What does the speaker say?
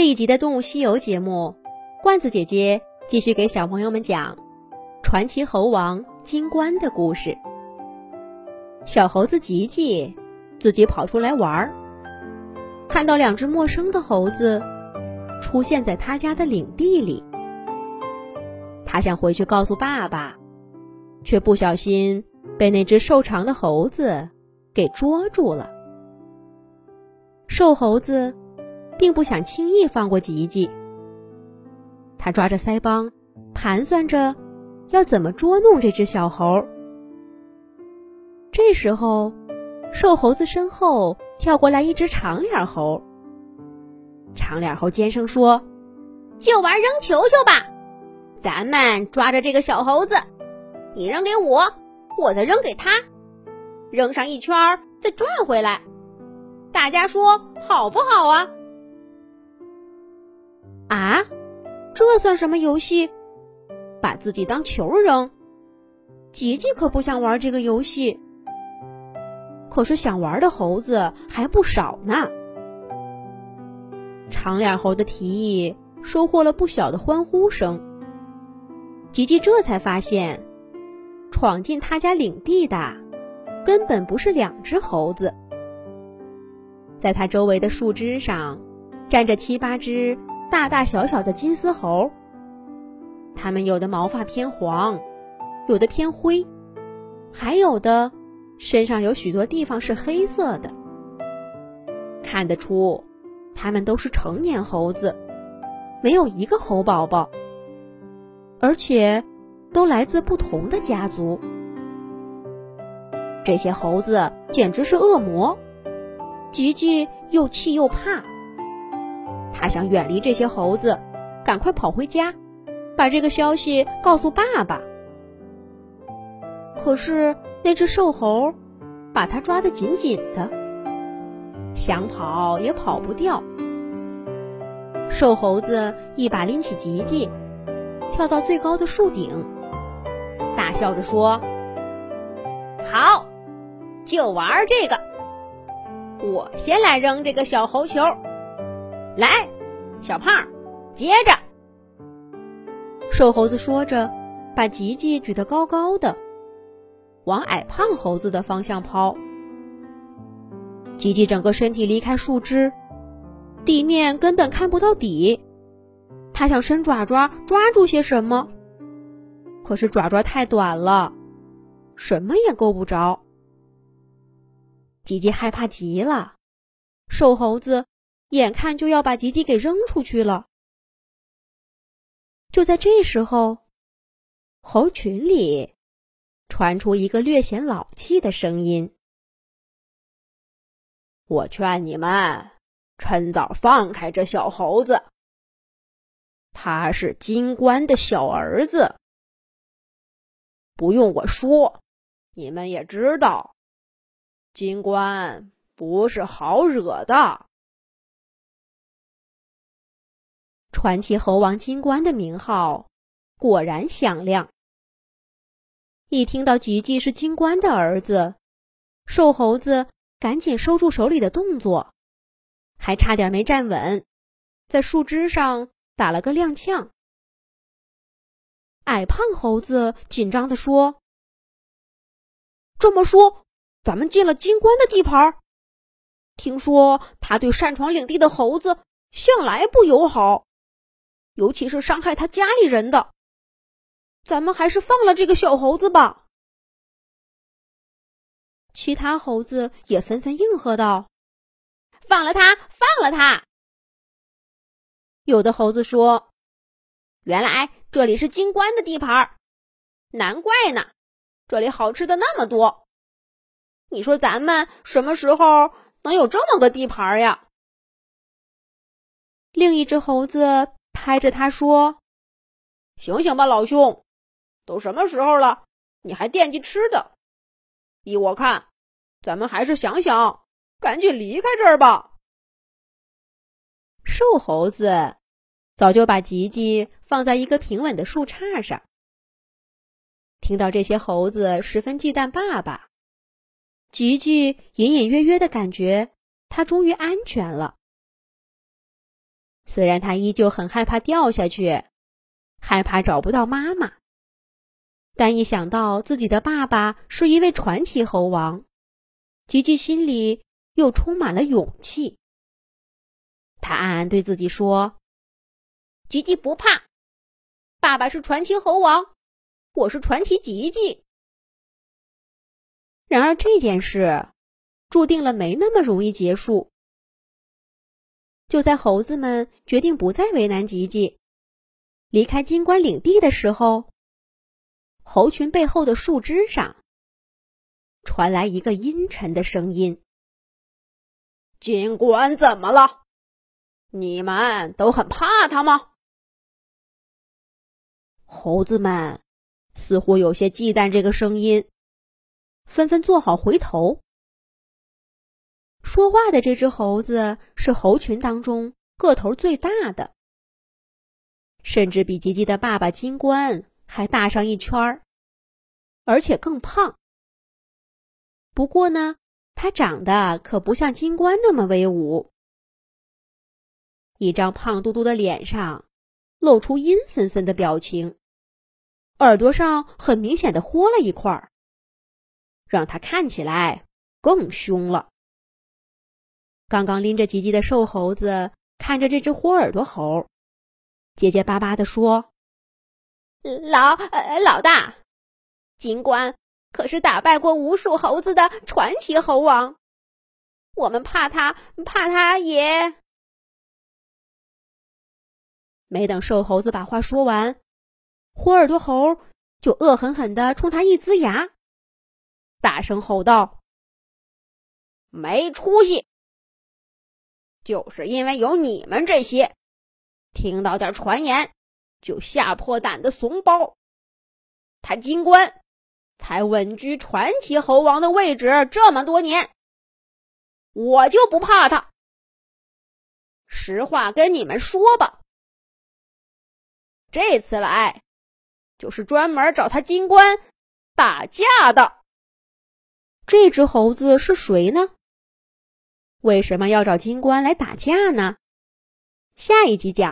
这一集的《动物西游》节目，罐子姐姐继续给小朋友们讲传奇猴王金冠的故事。小猴子吉吉自己跑出来玩儿，看到两只陌生的猴子出现在他家的领地里，他想回去告诉爸爸，却不小心被那只瘦长的猴子给捉住了。瘦猴子。并不想轻易放过吉吉，他抓着腮帮，盘算着要怎么捉弄这只小猴。这时候，瘦猴子身后跳过来一只长脸猴。长脸猴尖声说：“就玩扔球球吧，咱们抓着这个小猴子，你扔给我，我再扔给他，扔上一圈再转回来，大家说好不好啊？”啊，这算什么游戏？把自己当球扔？吉吉可不想玩这个游戏。可是想玩的猴子还不少呢。长脸猴的提议收获了不小的欢呼声。吉吉这才发现，闯进他家领地的根本不是两只猴子，在他周围的树枝上站着七八只。大大小小的金丝猴，它们有的毛发偏黄，有的偏灰，还有的身上有许多地方是黑色的。看得出，它们都是成年猴子，没有一个猴宝宝，而且都来自不同的家族。这些猴子简直是恶魔，吉吉又气又怕。他想远离这些猴子，赶快跑回家，把这个消息告诉爸爸。可是那只瘦猴把他抓得紧紧的，想跑也跑不掉。瘦猴子一把拎起吉吉，跳到最高的树顶，大笑着说：“好，就玩这个。我先来扔这个小猴球。”来，小胖，接着。瘦猴子说着，把吉吉举得高高的，往矮胖猴子的方向抛。吉吉整个身体离开树枝，地面根本看不到底。他想伸爪爪抓住些什么，可是爪爪太短了，什么也够不着。吉吉害怕极了，瘦猴子。眼看就要把吉吉给扔出去了，就在这时候，猴群里传出一个略显老气的声音：“我劝你们趁早放开这小猴子，他是金官的小儿子。不用我说，你们也知道，金官不是好惹的。”传奇猴王金冠的名号果然响亮。一听到吉吉是金冠的儿子，瘦猴子赶紧收住手里的动作，还差点没站稳，在树枝上打了个踉跄。矮胖猴子紧张地说：“这么说，咱们进了金冠的地盘？听说他对擅闯领地的猴子向来不友好。”尤其是伤害他家里人的，咱们还是放了这个小猴子吧。其他猴子也纷纷应和道：“放了他，放了他。”有的猴子说：“原来这里是金冠的地盘，难怪呢，这里好吃的那么多。你说咱们什么时候能有这么个地盘呀？”另一只猴子。拍着他说：“醒醒吧，老兄！都什么时候了，你还惦记吃的？依我看，咱们还是想想，赶紧离开这儿吧。”瘦猴子早就把吉吉放在一个平稳的树杈上。听到这些猴子十分忌惮爸爸，吉吉隐隐约约的感觉他终于安全了。虽然他依旧很害怕掉下去，害怕找不到妈妈，但一想到自己的爸爸是一位传奇猴王，吉吉心里又充满了勇气。他暗暗对自己说：“吉吉不怕，爸爸是传奇猴王，我是传奇吉吉。”然而这件事注定了没那么容易结束。就在猴子们决定不再为难吉吉，离开金冠领地的时候，猴群背后的树枝上传来一个阴沉的声音：“金冠怎么了？你们都很怕他吗？”猴子们似乎有些忌惮这个声音，纷纷做好回头。说话的这只猴子是猴群当中个头最大的，甚至比吉吉的爸爸金冠还大上一圈儿，而且更胖。不过呢，它长得可不像金冠那么威武，一张胖嘟嘟的脸上露出阴森森的表情，耳朵上很明显的豁了一块儿，让它看起来更凶了。刚刚拎着吉吉的瘦猴子看着这只豁耳朵猴，结结巴巴地说：“老老大，尽管可是打败过无数猴子的传奇猴王，我们怕他，怕他也……”没等瘦猴子把话说完，豁耳朵猴就恶狠狠地冲他一呲牙，大声吼道：“没出息！”就是因为有你们这些听到点传言就吓破胆的怂包，他金冠才稳居传奇猴王的位置这么多年，我就不怕他。实话跟你们说吧，这次来就是专门找他金冠打架的。这只猴子是谁呢？为什么要找金官来打架呢？下一集讲。